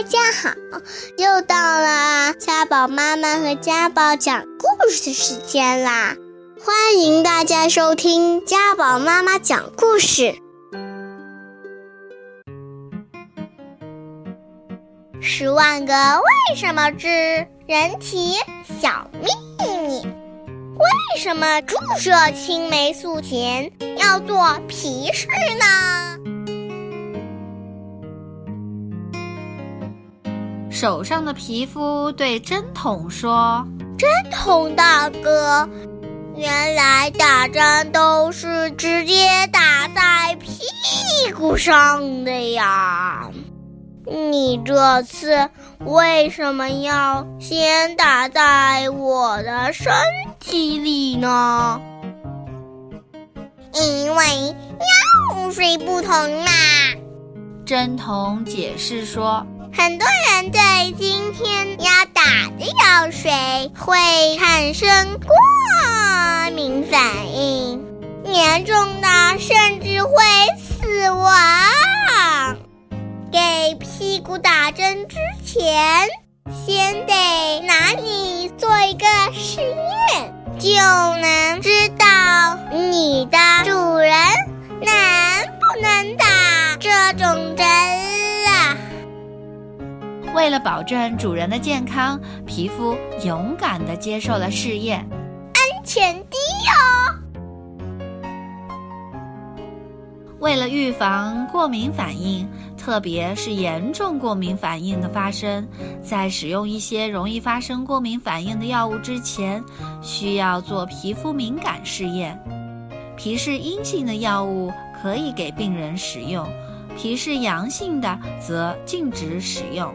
大家好，又到了家宝妈妈和家宝讲故事的时间啦！欢迎大家收听家宝妈妈讲故事。十万个为什么之人体小秘密：为什么注射青霉素前要做皮试呢？手上的皮肤对针筒说：“针筒大哥，原来打针都是直接打在屁股上的呀！你这次为什么要先打在我的身体里呢？因为药水不同嘛。”针筒解释说。很多人对今天要打的药水会产生过敏反应，严重的甚至会死亡。给屁股打针之前，先得拿你做一个实验，就能知道你的主人能不能打这种针。为了保证主人的健康，皮肤勇敢地接受了试验，安全低哦。为了预防过敏反应，特别是严重过敏反应的发生，在使用一些容易发生过敏反应的药物之前，需要做皮肤敏感试验。皮试阴性的药物可以给病人使用，皮试阳性的则禁止使用。